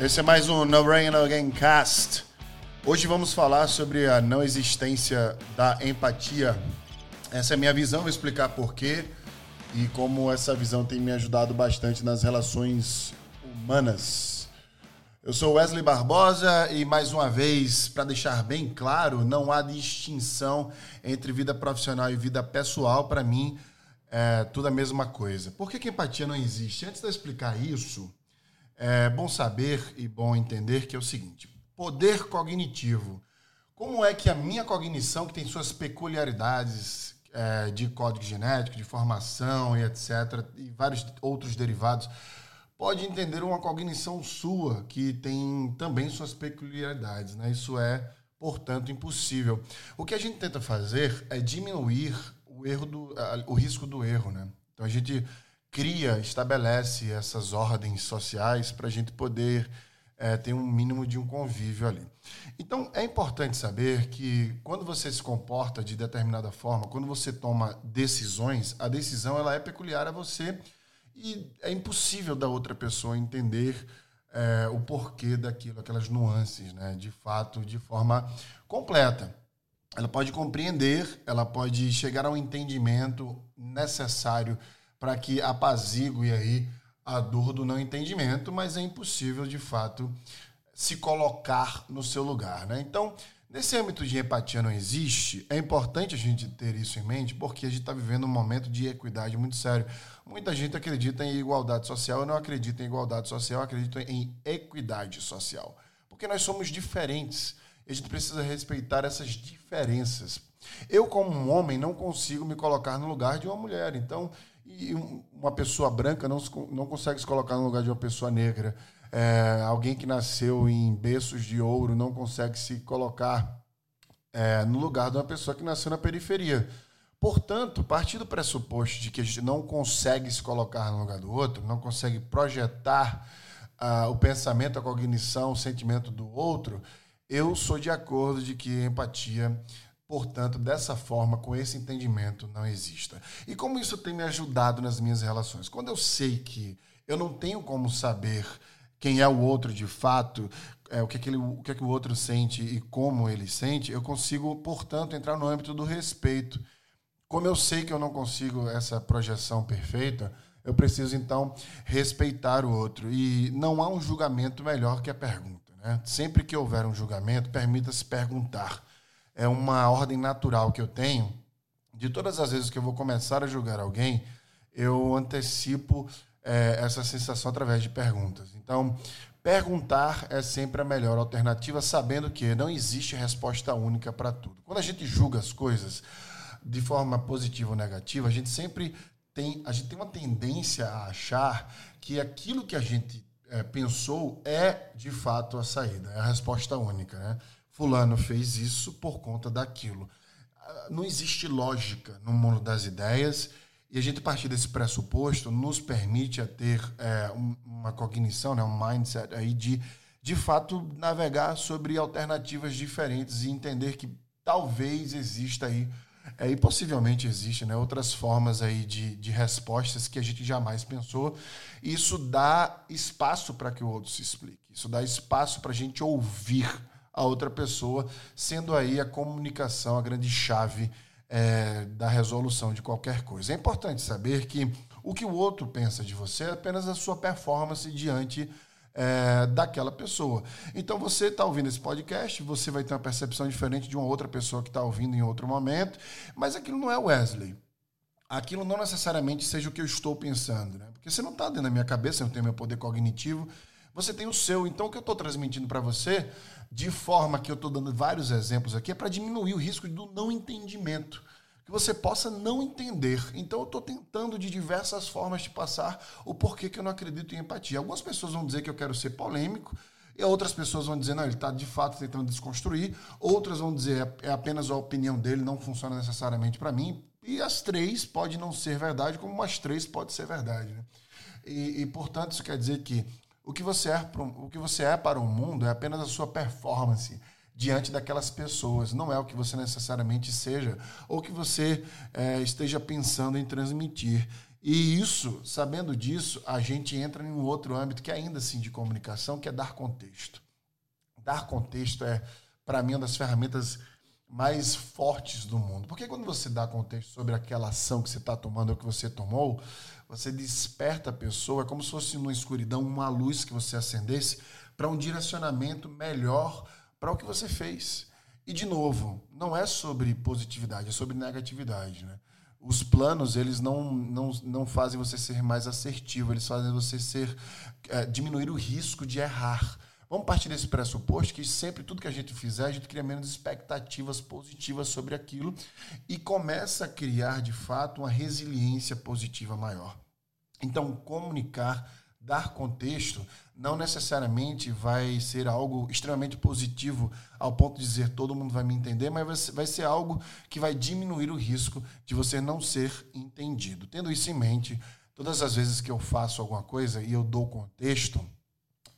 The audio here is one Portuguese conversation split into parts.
Esse é mais um No Rain No Again Cast. Hoje vamos falar sobre a não existência da empatia. Essa é a minha visão, vou explicar porquê e como essa visão tem me ajudado bastante nas relações humanas. Eu sou Wesley Barbosa e mais uma vez, para deixar bem claro, não há distinção entre vida profissional e vida pessoal. Para mim, é tudo a mesma coisa. Por que, que empatia não existe? Antes de eu explicar isso, é bom saber e bom entender que é o seguinte: poder cognitivo. Como é que a minha cognição, que tem suas peculiaridades é, de código genético, de formação e etc., e vários outros derivados, pode entender uma cognição sua que tem também suas peculiaridades? Né? Isso é, portanto, impossível. O que a gente tenta fazer é diminuir o erro do, o risco do erro, né? Então a gente cria, estabelece essas ordens sociais para a gente poder é, ter um mínimo de um convívio ali. Então é importante saber que quando você se comporta de determinada forma, quando você toma decisões, a decisão ela é peculiar a você e é impossível da outra pessoa entender é, o porquê daquilo, aquelas nuances, né? De fato, de forma completa ela pode compreender, ela pode chegar ao entendimento necessário para que apazigue aí a dor do não entendimento, mas é impossível de fato se colocar no seu lugar, né? Então, nesse âmbito de empatia não existe, é importante a gente ter isso em mente, porque a gente está vivendo um momento de equidade muito sério. Muita gente acredita em igualdade social, eu não acredito em igualdade social, eu acredito em equidade social, porque nós somos diferentes a gente precisa respeitar essas diferenças. Eu, como um homem, não consigo me colocar no lugar de uma mulher. Então, uma pessoa branca não, não consegue se colocar no lugar de uma pessoa negra. É, alguém que nasceu em berços de ouro não consegue se colocar é, no lugar de uma pessoa que nasceu na periferia. Portanto, partir do pressuposto de que a gente não consegue se colocar no lugar do outro, não consegue projetar uh, o pensamento, a cognição, o sentimento do outro, eu sou de acordo de que empatia, portanto, dessa forma, com esse entendimento, não exista. E como isso tem me ajudado nas minhas relações? Quando eu sei que eu não tenho como saber quem é o outro de fato, é, o, que, é que, ele, o que é que o outro sente e como ele sente, eu consigo, portanto, entrar no âmbito do respeito. Como eu sei que eu não consigo essa projeção perfeita, eu preciso então respeitar o outro. E não há um julgamento melhor que a pergunta. Né? Sempre que houver um julgamento, permita-se perguntar. É uma ordem natural que eu tenho. De todas as vezes que eu vou começar a julgar alguém, eu antecipo é, essa sensação através de perguntas. Então, perguntar é sempre a melhor alternativa, sabendo que não existe resposta única para tudo. Quando a gente julga as coisas de forma positiva ou negativa, a gente sempre tem, a gente tem uma tendência a achar que aquilo que a gente é, pensou é de fato a saída, é a resposta única. Né? Fulano fez isso por conta daquilo. Ah, não existe lógica no mundo das ideias e a gente partir desse pressuposto nos permite a ter é, uma cognição, né, um mindset aí de de fato navegar sobre alternativas diferentes e entender que talvez exista aí é, e possivelmente existem né, outras formas aí de, de respostas que a gente jamais pensou. Isso dá espaço para que o outro se explique. Isso dá espaço para a gente ouvir a outra pessoa, sendo aí a comunicação a grande chave é, da resolução de qualquer coisa. É importante saber que o que o outro pensa de você é apenas a sua performance diante é, daquela pessoa. Então você está ouvindo esse podcast, você vai ter uma percepção diferente de uma outra pessoa que está ouvindo em outro momento, mas aquilo não é Wesley. Aquilo não necessariamente seja o que eu estou pensando, né? Porque você não está dentro da minha cabeça, eu não tenho meu poder cognitivo, você tem o seu. Então o que eu estou transmitindo para você, de forma que eu estou dando vários exemplos aqui, é para diminuir o risco do não entendimento que você possa não entender. Então eu estou tentando de diversas formas te passar o porquê que eu não acredito em empatia. Algumas pessoas vão dizer que eu quero ser polêmico, e outras pessoas vão dizer, não, ele está de fato tentando desconstruir. Outras vão dizer, é apenas a opinião dele, não funciona necessariamente para mim. E as três pode não ser verdade, como as três pode ser verdade. Né? E, e, portanto, isso quer dizer que o que, você é, o que você é para o mundo é apenas a sua performance diante daquelas pessoas. Não é o que você necessariamente seja ou que você é, esteja pensando em transmitir. E isso, sabendo disso, a gente entra em um outro âmbito que é ainda assim de comunicação, que é dar contexto. Dar contexto é, para mim, uma das ferramentas mais fortes do mundo. Porque quando você dá contexto sobre aquela ação que você está tomando ou que você tomou, você desperta a pessoa, é como se fosse numa escuridão uma luz que você acendesse para um direcionamento melhor para o que você fez. E, de novo, não é sobre positividade, é sobre negatividade. Né? Os planos, eles não, não, não fazem você ser mais assertivo, eles fazem você ser é, diminuir o risco de errar. Vamos partir desse pressuposto que sempre tudo que a gente fizer, a gente cria menos expectativas positivas sobre aquilo e começa a criar, de fato, uma resiliência positiva maior. Então, comunicar, dar contexto, não necessariamente vai ser algo extremamente positivo ao ponto de dizer todo mundo vai me entender, mas vai ser algo que vai diminuir o risco de você não ser entendido. Tendo isso em mente, todas as vezes que eu faço alguma coisa e eu dou contexto,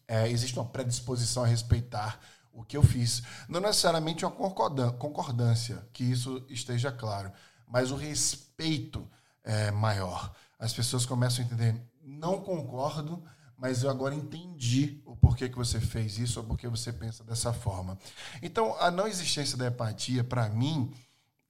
é, existe uma predisposição a respeitar o que eu fiz. Não necessariamente uma concordância, que isso esteja claro, mas o respeito é maior. As pessoas começam a entender, não concordo, mas eu agora entendi o porquê que você fez isso ou porquê você pensa dessa forma. Então, a não existência da empatia, para mim,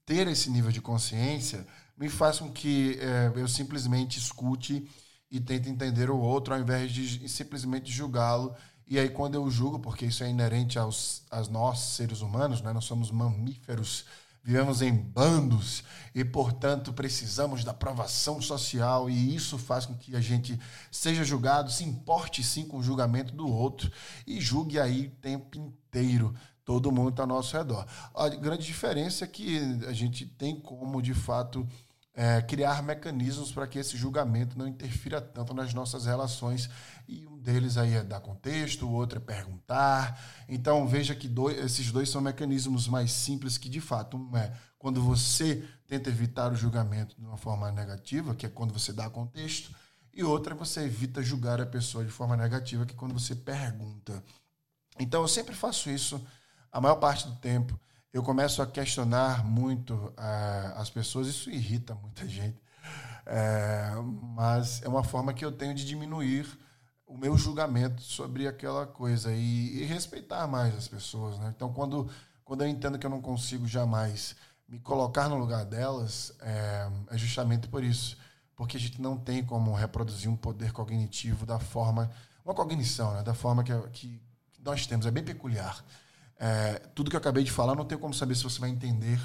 ter esse nível de consciência, me faz com que é, eu simplesmente escute e tenta entender o outro ao invés de simplesmente julgá-lo. E aí, quando eu julgo, porque isso é inerente aos, aos nós, seres humanos, né? nós somos mamíferos, vivemos em bandos e, portanto, precisamos da aprovação social, e isso faz com que a gente seja julgado, se importe sim com o julgamento do outro e julgue aí o tempo inteiro todo mundo ao nosso redor. A grande diferença é que a gente tem como, de fato, é, criar mecanismos para que esse julgamento não interfira tanto nas nossas relações. E um deles aí é dar contexto, o outro é perguntar. Então veja que dois, esses dois são mecanismos mais simples que, de fato, um é quando você tenta evitar o julgamento de uma forma negativa, que é quando você dá contexto, e outra é você evita julgar a pessoa de forma negativa, que é quando você pergunta. Então eu sempre faço isso a maior parte do tempo eu começo a questionar muito uh, as pessoas, isso irrita muita gente, é, mas é uma forma que eu tenho de diminuir o meu julgamento sobre aquela coisa e, e respeitar mais as pessoas. Né? Então, quando, quando eu entendo que eu não consigo jamais me colocar no lugar delas, é, é justamente por isso. Porque a gente não tem como reproduzir um poder cognitivo da forma, uma cognição, né? da forma que, que nós temos, é bem peculiar. É, tudo que eu acabei de falar, não tenho como saber se você vai entender.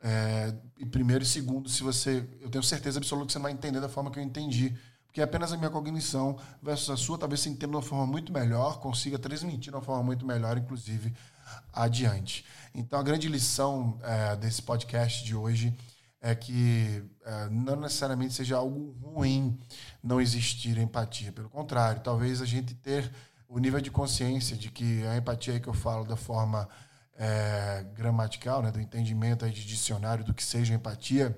É, e primeiro e segundo, se você. Eu tenho certeza absoluta que você não vai entender da forma que eu entendi. Porque é apenas a minha cognição versus a sua, talvez você entenda de uma forma muito melhor, consiga transmitir de uma forma muito melhor, inclusive, adiante. Então, a grande lição é, desse podcast de hoje é que é, não necessariamente seja algo ruim não existir empatia. Pelo contrário, talvez a gente ter o nível de consciência de que a empatia que eu falo da forma é, gramatical, né, do entendimento aí de dicionário do que seja empatia,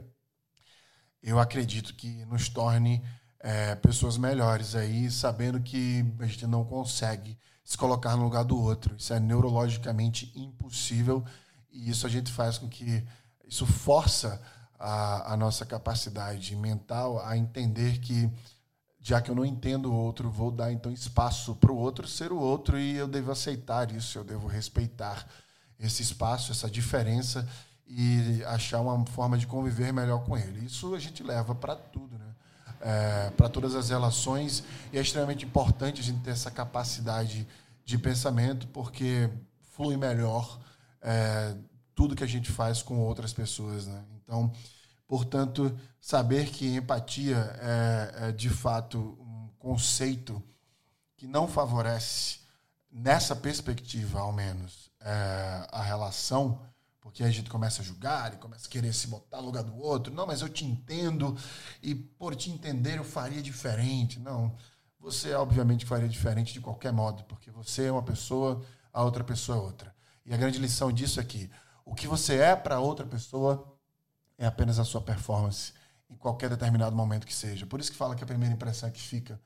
eu acredito que nos torne é, pessoas melhores aí, sabendo que a gente não consegue se colocar no lugar do outro. Isso é neurologicamente impossível e isso a gente faz com que isso força a, a nossa capacidade mental a entender que já que eu não entendo o outro, vou dar então espaço para o outro ser o outro e eu devo aceitar isso, eu devo respeitar esse espaço, essa diferença e achar uma forma de conviver melhor com ele. Isso a gente leva para tudo, né? É, para todas as relações e é extremamente importante a gente ter essa capacidade de pensamento porque flui melhor é, tudo que a gente faz com outras pessoas, né? Então Portanto, saber que empatia é, é de fato um conceito que não favorece, nessa perspectiva ao menos, é, a relação, porque a gente começa a julgar e começa a querer se botar no lugar do outro. Não, mas eu te entendo e por te entender eu faria diferente. Não, você obviamente faria diferente de qualquer modo, porque você é uma pessoa, a outra pessoa é outra. E a grande lição disso é que o que você é para outra pessoa é apenas a sua performance em qualquer determinado momento que seja. Por isso que fala que a primeira impressão é que fica.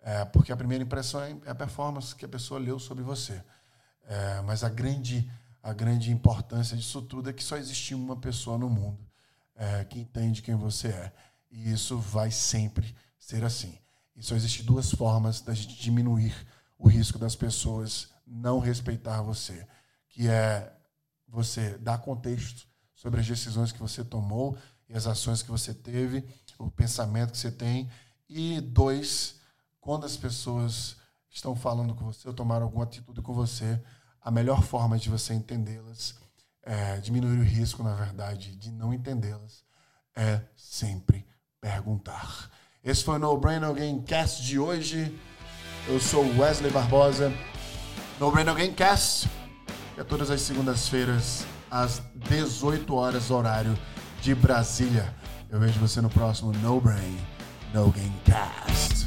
É, porque a primeira impressão é, é a performance que a pessoa leu sobre você. É, mas a grande, a grande importância disso tudo é que só existe uma pessoa no mundo é, que entende quem você é. E isso vai sempre ser assim. E só existem duas formas da gente diminuir o risco das pessoas não respeitar você, que é você dar contexto sobre as decisões que você tomou e as ações que você teve, o pensamento que você tem. E dois, quando as pessoas estão falando com você ou tomaram alguma atitude com você, a melhor forma de você entendê-las, é, diminuir o risco, na verdade, de não entendê-las, é sempre perguntar. Esse foi o No Brain Game Cast de hoje. Eu sou Wesley Barbosa. No Brain Game Cast é todas as segundas-feiras às 18 horas horário de Brasília. Eu vejo você no próximo No Brain No Game Cast.